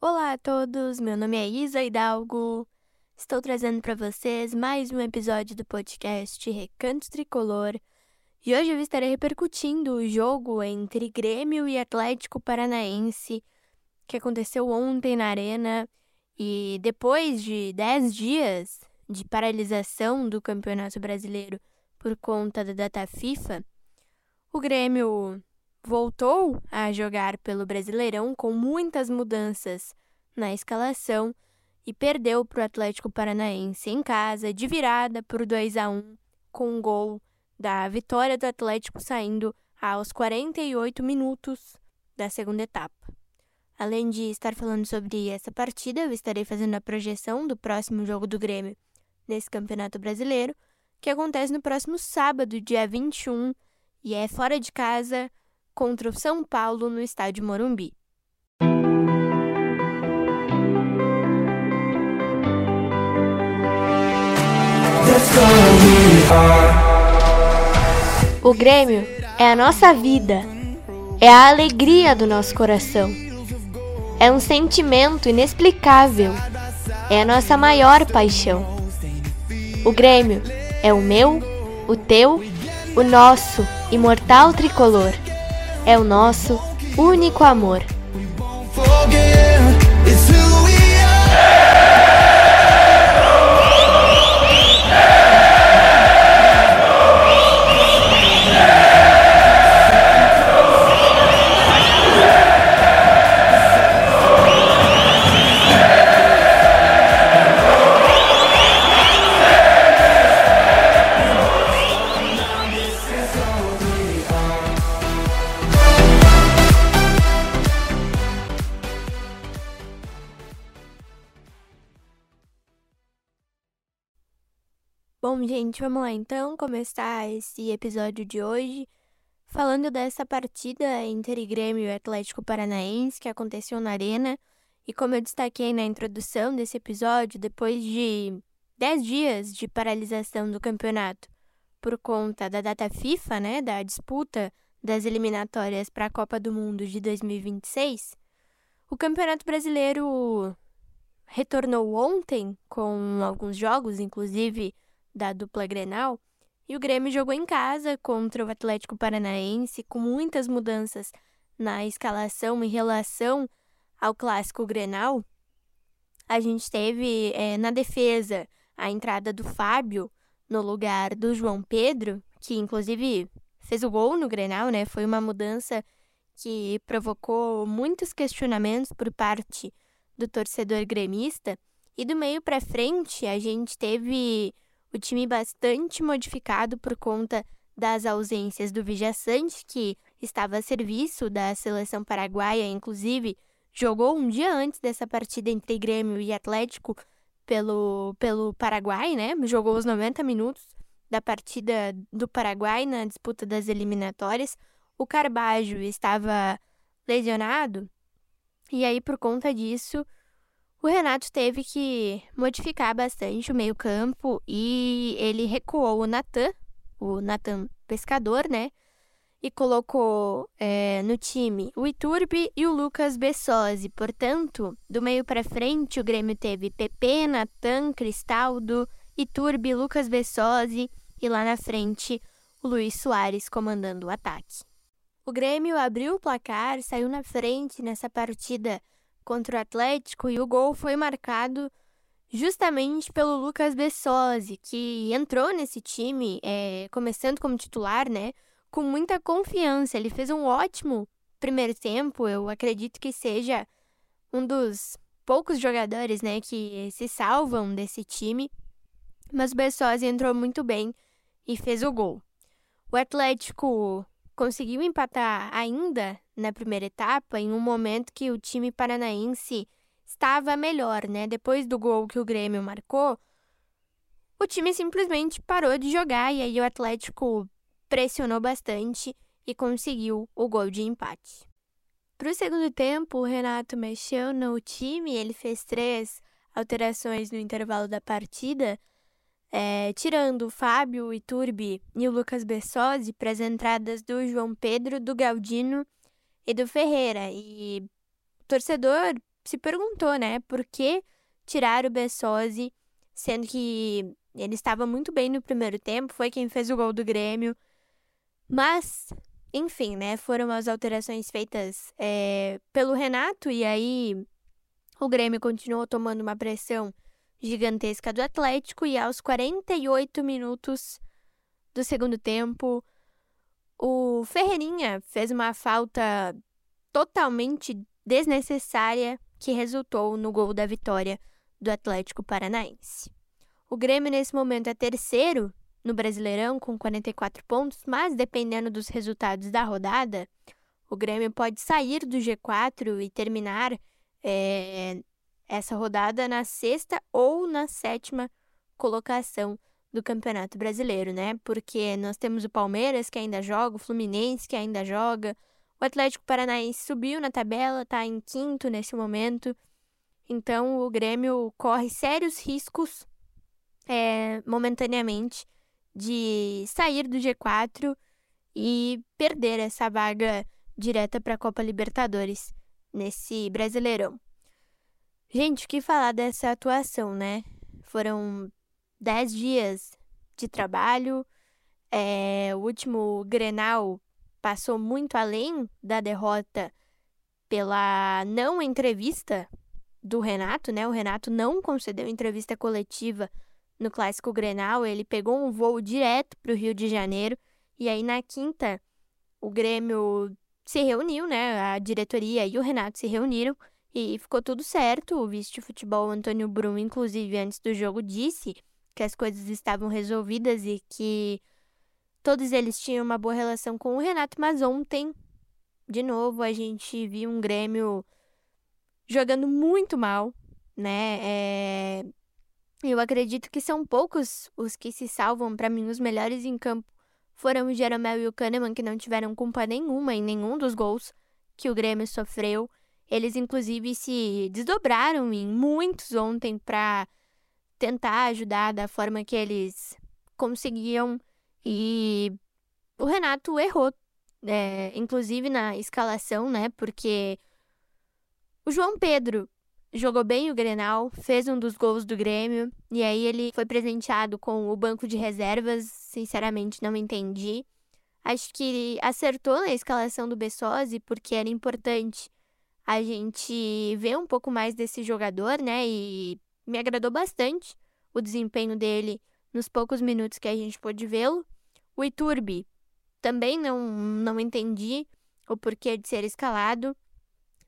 Olá a todos, meu nome é Isa Hidalgo. Estou trazendo para vocês mais um episódio do podcast Recanto Tricolor. E hoje eu estarei repercutindo o jogo entre Grêmio e Atlético Paranaense que aconteceu ontem na Arena. E depois de 10 dias de paralisação do Campeonato Brasileiro por conta da data FIFA, o Grêmio voltou a jogar pelo Brasileirão com muitas mudanças na escalação e perdeu para o Atlético Paranaense em casa, de virada por 2 a 1 com um gol da vitória do Atlético saindo aos 48 minutos da segunda etapa. Além de estar falando sobre essa partida, eu estarei fazendo a projeção do próximo jogo do Grêmio nesse Campeonato Brasileiro, que acontece no próximo sábado, dia 21, e é fora de casa contra o São Paulo no estádio Morumbi. O Grêmio é a nossa vida, é a alegria do nosso coração, é um sentimento inexplicável, é a nossa maior paixão. O Grêmio é o meu, o teu, o nosso imortal tricolor é o nosso único amor. Bom, gente, vamos lá então começar esse episódio de hoje falando dessa partida entre Grêmio e Atlético Paranaense que aconteceu na Arena. E como eu destaquei na introdução desse episódio, depois de 10 dias de paralisação do campeonato por conta da data FIFA, né, da disputa das eliminatórias para a Copa do Mundo de 2026, o Campeonato Brasileiro retornou ontem com alguns jogos, inclusive da dupla Grenal, e o Grêmio jogou em casa contra o Atlético Paranaense, com muitas mudanças na escalação em relação ao clássico Grenal. A gente teve é, na defesa a entrada do Fábio no lugar do João Pedro, que inclusive fez o gol no Grenal, né? Foi uma mudança que provocou muitos questionamentos por parte do torcedor gremista. E do meio para frente, a gente teve o time bastante modificado por conta das ausências do Vijaçante, que estava a serviço da seleção paraguaia, inclusive jogou um dia antes dessa partida entre Grêmio e Atlético pelo, pelo Paraguai, né? Jogou os 90 minutos da partida do Paraguai na disputa das eliminatórias. O Carbajo estava lesionado e aí por conta disso o Renato teve que modificar bastante o meio-campo e ele recuou o Natan, o Natan pescador, né? E colocou é, no time o Iturbe e o Lucas Bessosi. Portanto, do meio para frente, o Grêmio teve PP, Natan, Cristaldo, Iturbe, Lucas Bessosi e lá na frente o Luiz Soares comandando o ataque. O Grêmio abriu o placar, saiu na frente nessa partida contra o Atlético e o gol foi marcado justamente pelo Lucas Bessosi, que entrou nesse time, é, começando como titular, né? Com muita confiança. Ele fez um ótimo primeiro tempo. Eu acredito que seja um dos poucos jogadores, né, que se salvam desse time. Mas o Bessosi entrou muito bem e fez o gol. O Atlético conseguiu empatar ainda na primeira etapa, em um momento que o time paranaense estava melhor, né? Depois do gol que o Grêmio marcou, o time simplesmente parou de jogar e aí o Atlético pressionou bastante e conseguiu o gol de empate. Para o segundo tempo, o Renato mexeu no time, ele fez três alterações no intervalo da partida é, tirando o Fábio, o Iturbi e o Lucas Bessosi para as entradas do João Pedro, do Galdino e do Ferreira. E o torcedor se perguntou, né, por que tirar o Bessosi, sendo que ele estava muito bem no primeiro tempo, foi quem fez o gol do Grêmio. Mas, enfim, né, foram as alterações feitas é, pelo Renato, e aí o Grêmio continuou tomando uma pressão gigantesca do Atlético, e aos 48 minutos do segundo tempo, o Ferreirinha fez uma falta totalmente desnecessária que resultou no gol da vitória do Atlético Paranaense. O Grêmio, nesse momento, é terceiro no Brasileirão com 44 pontos, mas dependendo dos resultados da rodada, o Grêmio pode sair do G4 e terminar é, essa rodada na sexta ou na sétima colocação do Campeonato Brasileiro, né? Porque nós temos o Palmeiras que ainda joga, o Fluminense que ainda joga, o Atlético Paranaense subiu na tabela, está em quinto nesse momento. Então o Grêmio corre sérios riscos é, momentaneamente de sair do G4 e perder essa vaga direta para a Copa Libertadores nesse Brasileirão. Gente, o que falar dessa atuação, né? Foram dez dias de trabalho. É, o último Grenal passou muito além da derrota pela não entrevista do Renato, né? O Renato não concedeu entrevista coletiva no Clássico Grenal, ele pegou um voo direto para o Rio de Janeiro e aí na quinta o Grêmio se reuniu, né? A diretoria e o Renato se reuniram e ficou tudo certo. O vice de futebol Antônio Brum, inclusive, antes do jogo, disse que as coisas estavam resolvidas e que todos eles tinham uma boa relação com o Renato, mas ontem, de novo, a gente viu um Grêmio jogando muito mal, né? É... Eu acredito que são poucos os que se salvam. Para mim, os melhores em campo foram o Jeromel e o Kahneman, que não tiveram culpa nenhuma em nenhum dos gols que o Grêmio sofreu. Eles, inclusive, se desdobraram em muitos ontem para tentar ajudar da forma que eles conseguiam. E o Renato errou, é, inclusive na escalação, né? Porque o João Pedro jogou bem o Grenal, fez um dos gols do Grêmio, e aí ele foi presenteado com o banco de reservas. Sinceramente, não entendi. Acho que acertou na escalação do Bessosi, porque era importante a gente ver um pouco mais desse jogador, né? E me agradou bastante o desempenho dele nos poucos minutos que a gente pôde vê-lo. O Iturbi também não, não entendi o porquê de ser escalado.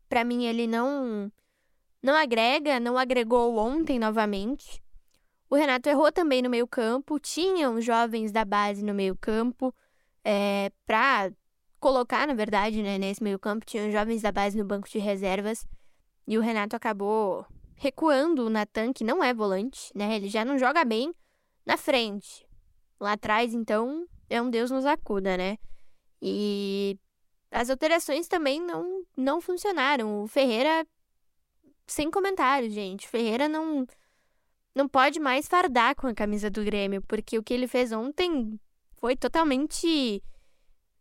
Para mim, ele não, não agrega, não agregou ontem novamente. O Renato errou também no meio-campo. Tinham jovens da base no meio-campo é, para colocar, na verdade, né, nesse meio-campo. Tinham jovens da base no banco de reservas. E o Renato acabou recuando o Natan, que não é volante, né? Ele já não joga bem na frente. Lá atrás, então, é um Deus nos acuda, né? E as alterações também não, não funcionaram. O Ferreira, sem comentários, gente. O Ferreira não, não pode mais fardar com a camisa do Grêmio, porque o que ele fez ontem foi totalmente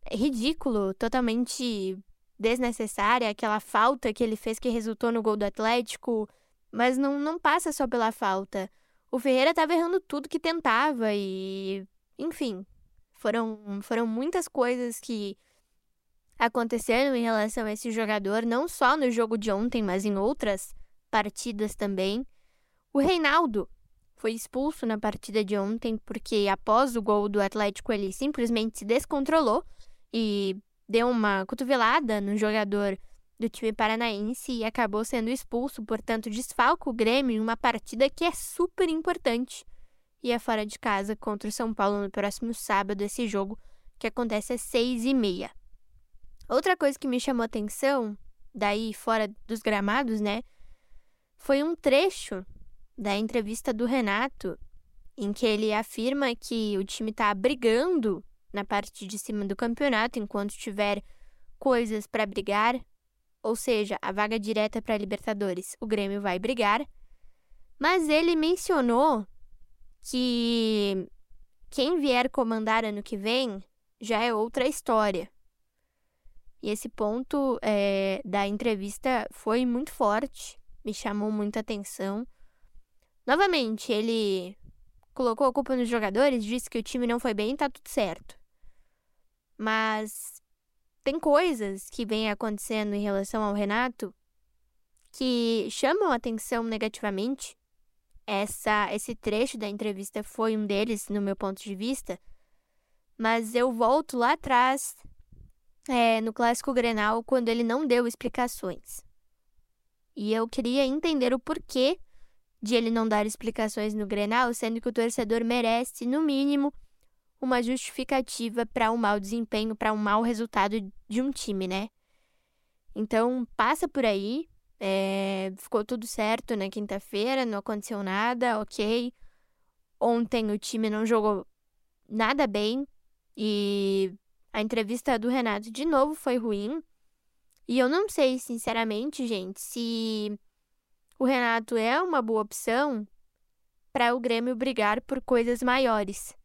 ridículo, totalmente desnecessária. Aquela falta que ele fez que resultou no gol do Atlético mas não, não passa só pela falta. O Ferreira estava errando tudo que tentava e. Enfim, foram, foram muitas coisas que aconteceram em relação a esse jogador, não só no jogo de ontem, mas em outras partidas também. O Reinaldo foi expulso na partida de ontem porque após o gol do Atlético ele simplesmente se descontrolou e deu uma cotovelada no jogador do time paranaense e acabou sendo expulso, portanto, desfalca o Grêmio em uma partida que é super importante. E é fora de casa contra o São Paulo no próximo sábado, esse jogo que acontece às seis e meia. Outra coisa que me chamou atenção, daí fora dos gramados, né, foi um trecho da entrevista do Renato, em que ele afirma que o time está brigando na parte de cima do campeonato enquanto tiver coisas para brigar, ou seja, a vaga direta para a Libertadores, o Grêmio vai brigar. Mas ele mencionou que quem vier comandar ano que vem já é outra história. E esse ponto é, da entrevista foi muito forte. me chamou muita atenção. Novamente, ele colocou a culpa nos jogadores, disse que o time não foi bem, tá tudo certo. Mas tem coisas que vêm acontecendo em relação ao Renato que chamam a atenção negativamente. Essa, esse trecho da entrevista foi um deles, no meu ponto de vista. Mas eu volto lá atrás, é, no Clássico Grenal, quando ele não deu explicações. E eu queria entender o porquê de ele não dar explicações no Grenal, sendo que o torcedor merece, no mínimo, uma justificativa para um mau desempenho, para um mau resultado de um time, né? Então, passa por aí. É, ficou tudo certo na quinta-feira, não aconteceu nada, ok. Ontem o time não jogou nada bem e a entrevista do Renato de novo foi ruim. E eu não sei, sinceramente, gente, se o Renato é uma boa opção para o Grêmio brigar por coisas maiores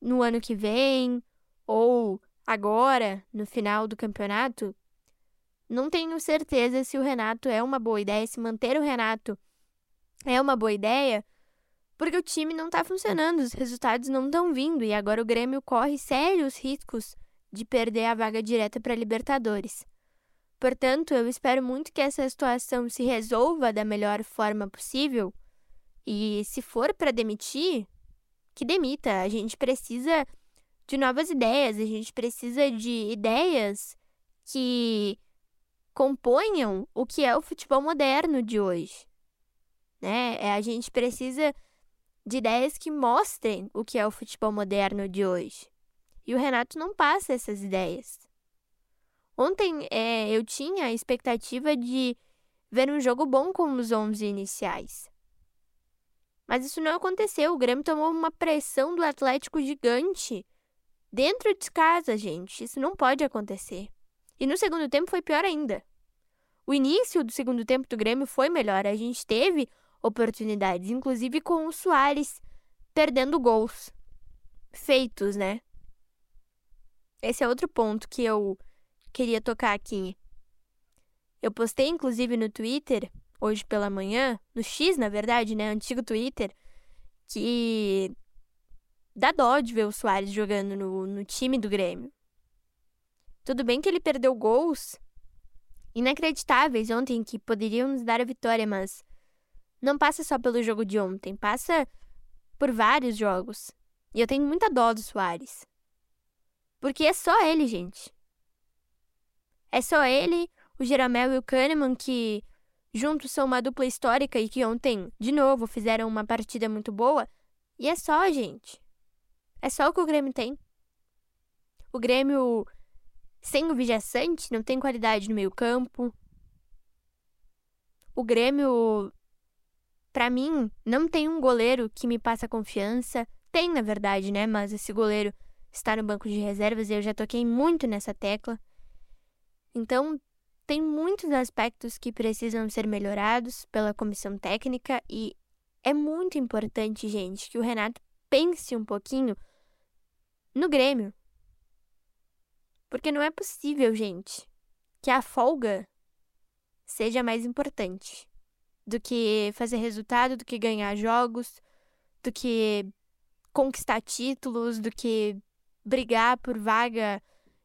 no ano que vem ou agora, no final do campeonato, não tenho certeza se o Renato é uma boa ideia, se manter o Renato é uma boa ideia, porque o time não está funcionando, os resultados não estão vindo e agora o Grêmio corre sérios riscos de perder a vaga direta para Libertadores. Portanto, eu espero muito que essa situação se resolva da melhor forma possível. E se for para demitir, que demita. A gente precisa de novas ideias, a gente precisa de ideias que componham o que é o futebol moderno de hoje. Né? É, a gente precisa de ideias que mostrem o que é o futebol moderno de hoje. E o Renato não passa essas ideias. Ontem é, eu tinha a expectativa de ver um jogo bom com os 11 iniciais. Mas isso não aconteceu. O Grêmio tomou uma pressão do Atlético gigante dentro de casa, gente. Isso não pode acontecer. E no segundo tempo foi pior ainda. O início do segundo tempo do Grêmio foi melhor. A gente teve oportunidades, inclusive com o Soares perdendo gols feitos, né? Esse é outro ponto que eu queria tocar aqui. Eu postei inclusive no Twitter hoje pela manhã, no X, na verdade, né? Antigo Twitter, que dá dó de ver o Soares jogando no, no time do Grêmio. Tudo bem que ele perdeu gols inacreditáveis ontem que poderiam nos dar a vitória, mas não passa só pelo jogo de ontem, passa por vários jogos. E eu tenho muita dó do Soares. Porque é só ele, gente. É só ele, o Jeromel e o Kahneman que juntos são uma dupla histórica e que ontem, de novo, fizeram uma partida muito boa. E é só, gente. É só o que o Grêmio tem. O Grêmio, sem o Vijaçante, não tem qualidade no meio-campo. O Grêmio, para mim, não tem um goleiro que me passa confiança. Tem, na verdade, né? Mas esse goleiro está no banco de reservas e eu já toquei muito nessa tecla. Então, tem muitos aspectos que precisam ser melhorados pela comissão técnica e é muito importante, gente, que o Renato pense um pouquinho no Grêmio. Porque não é possível, gente, que a folga seja mais importante do que fazer resultado, do que ganhar jogos, do que conquistar títulos, do que brigar por vaga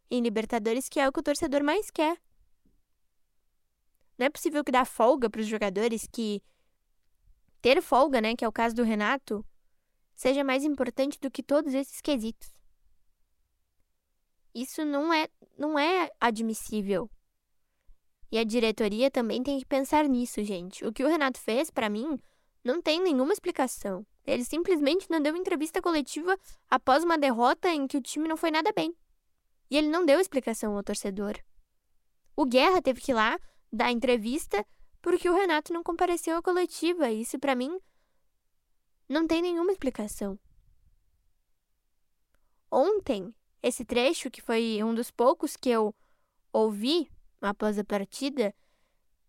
em Libertadores, que é o que o torcedor mais quer. Não é possível que dar folga para os jogadores que ter folga, né, que é o caso do Renato, seja mais importante do que todos esses quesitos. Isso não é não é admissível. E a diretoria também tem que pensar nisso, gente. O que o Renato fez, para mim, não tem nenhuma explicação. Ele simplesmente não deu entrevista coletiva após uma derrota em que o time não foi nada bem. E ele não deu explicação ao torcedor. O Guerra teve que ir lá da entrevista porque o Renato não compareceu à coletiva. Isso para mim não tem nenhuma explicação. Ontem, esse trecho, que foi um dos poucos que eu ouvi após a partida,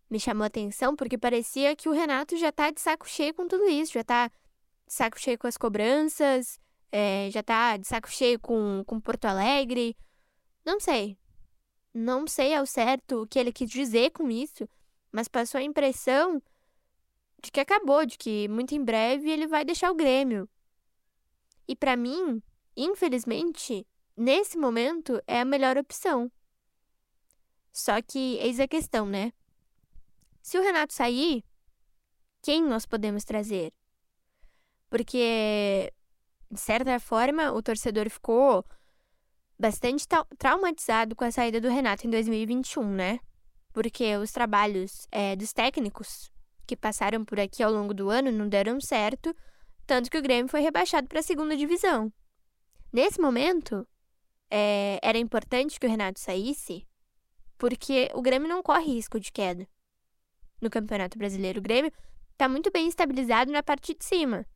me chamou a atenção porque parecia que o Renato já tá de saco cheio com tudo isso, já tá de saco cheio com as cobranças, é, já tá de saco cheio com, com Porto Alegre. Não sei. Não sei ao certo o que ele quis dizer com isso, mas passou a impressão de que acabou, de que muito em breve ele vai deixar o Grêmio. E para mim, infelizmente, nesse momento é a melhor opção. Só que eis a questão, né? Se o Renato sair, quem nós podemos trazer? Porque, de certa forma, o torcedor ficou bastante traumatizado com a saída do Renato em 2021, né? Porque os trabalhos é, dos técnicos que passaram por aqui ao longo do ano não deram certo, tanto que o Grêmio foi rebaixado para a segunda divisão. Nesse momento, é, era importante que o Renato saísse, porque o Grêmio não corre risco de queda no Campeonato Brasileiro. O Grêmio está muito bem estabilizado na parte de cima.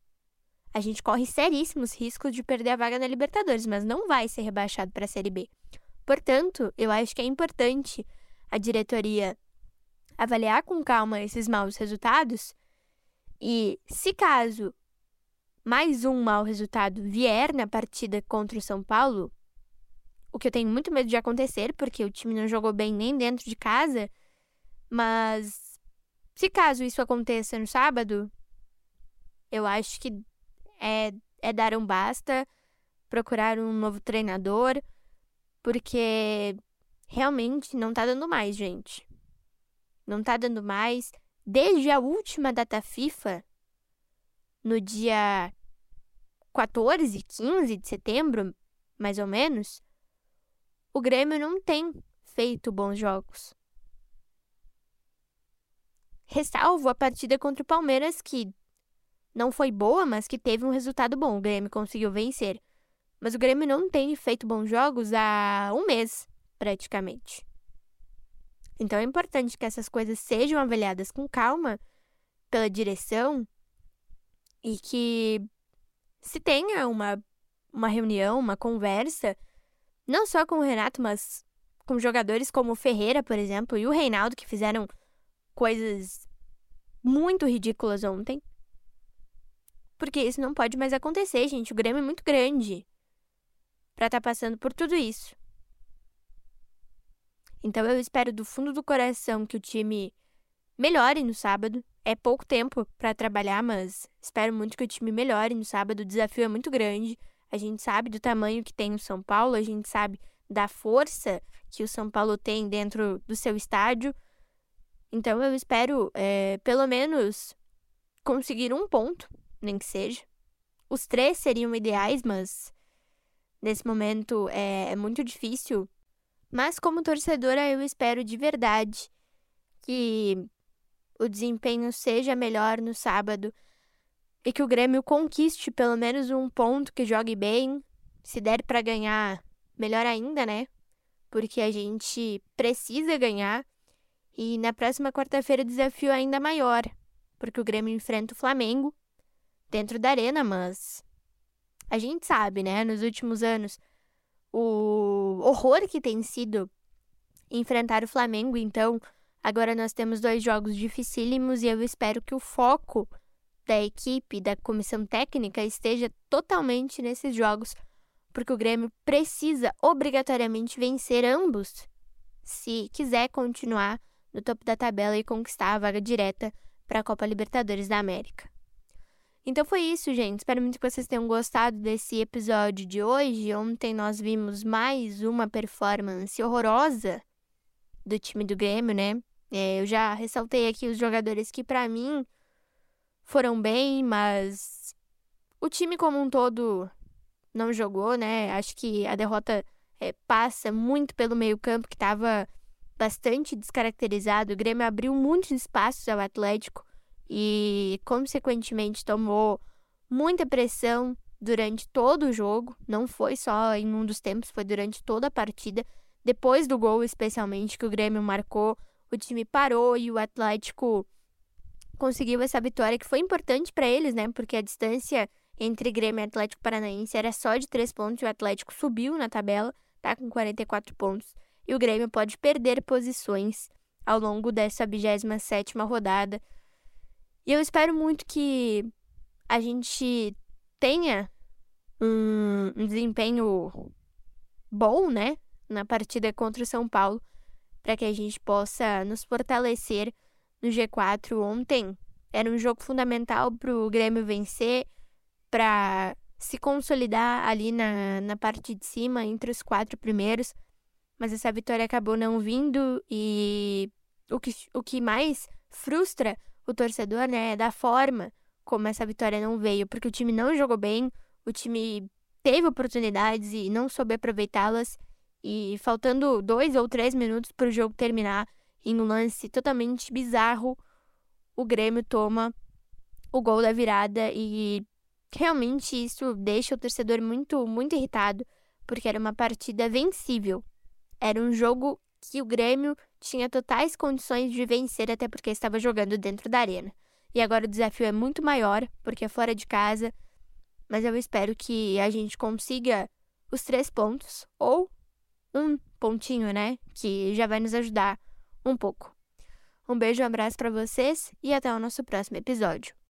A gente corre seríssimos riscos de perder a vaga na Libertadores, mas não vai ser rebaixado para a Série B. Portanto, eu acho que é importante a diretoria avaliar com calma esses maus resultados e, se caso mais um mau resultado vier na partida contra o São Paulo, o que eu tenho muito medo de acontecer, porque o time não jogou bem nem dentro de casa, mas se caso isso aconteça no sábado, eu acho que é, é dar um basta, procurar um novo treinador, porque realmente não tá dando mais, gente não tá dando mais. Desde a última data FIFA, no dia 14, 15 de setembro, mais ou menos, o Grêmio não tem feito bons jogos. Ressalvo a partida contra o Palmeiras, que não foi boa, mas que teve um resultado bom. O Grêmio conseguiu vencer. Mas o Grêmio não tem feito bons jogos há um mês, praticamente. Então é importante que essas coisas sejam avaliadas com calma pela direção e que se tenha uma, uma reunião, uma conversa, não só com o Renato, mas com jogadores como o Ferreira, por exemplo, e o Reinaldo, que fizeram coisas muito ridículas ontem. Porque isso não pode mais acontecer, gente. O Grêmio é muito grande para estar tá passando por tudo isso. Então eu espero do fundo do coração que o time melhore no sábado. É pouco tempo para trabalhar, mas espero muito que o time melhore no sábado. O desafio é muito grande. A gente sabe do tamanho que tem o São Paulo, a gente sabe da força que o São Paulo tem dentro do seu estádio. Então eu espero, é, pelo menos, conseguir um ponto, nem que seja. Os três seriam ideais, mas nesse momento é, é muito difícil mas como torcedora, eu espero de verdade que o desempenho seja melhor no sábado e que o Grêmio conquiste pelo menos um ponto, que jogue bem. Se der para ganhar, melhor ainda, né? Porque a gente precisa ganhar. E na próxima quarta-feira o desafio é ainda maior, porque o Grêmio enfrenta o Flamengo dentro da arena, mas a gente sabe, né, nos últimos anos o horror que tem sido enfrentar o Flamengo. Então, agora nós temos dois jogos dificílimos e eu espero que o foco da equipe, da comissão técnica, esteja totalmente nesses jogos, porque o Grêmio precisa obrigatoriamente vencer ambos se quiser continuar no topo da tabela e conquistar a vaga direta para a Copa Libertadores da América. Então foi isso, gente. Espero muito que vocês tenham gostado desse episódio de hoje. Ontem nós vimos mais uma performance horrorosa do time do Grêmio, né? É, eu já ressaltei aqui os jogadores que, para mim, foram bem, mas o time como um todo não jogou, né? Acho que a derrota é, passa muito pelo meio-campo, que estava bastante descaracterizado. O Grêmio abriu muitos espaços ao Atlético e, consequentemente, tomou muita pressão durante todo o jogo. Não foi só em um dos tempos, foi durante toda a partida. Depois do gol, especialmente, que o Grêmio marcou, o time parou e o Atlético conseguiu essa vitória que foi importante para eles, né? Porque a distância entre Grêmio e Atlético Paranaense era só de 3 pontos e o Atlético subiu na tabela, tá com 44 pontos. E o Grêmio pode perder posições ao longo dessa 27ª rodada. E eu espero muito que a gente tenha um, desempenho bom, né? Na partida contra o São Paulo, para que a gente possa nos fortalecer no G4 ontem. Era um jogo fundamental para o Grêmio vencer, para se consolidar ali na, na parte de cima, entre os quatro primeiros. Mas essa vitória acabou não vindo e o que, o que mais frustra o torcedor, né, é da forma como essa vitória não veio, porque o time não jogou bem, o time teve oportunidades e não soube aproveitá-las. E faltando dois ou três minutos para o jogo terminar, em um lance totalmente bizarro, o Grêmio toma o gol da virada e realmente isso deixa o torcedor muito, muito irritado, porque era uma partida vencível. Era um jogo que o Grêmio tinha totais condições de vencer, até porque estava jogando dentro da arena. E agora o desafio é muito maior, porque é fora de casa. Mas eu espero que a gente consiga os três pontos, ou um pontinho, né? Que já vai nos ajudar um pouco. Um beijo, um abraço para vocês e até o nosso próximo episódio.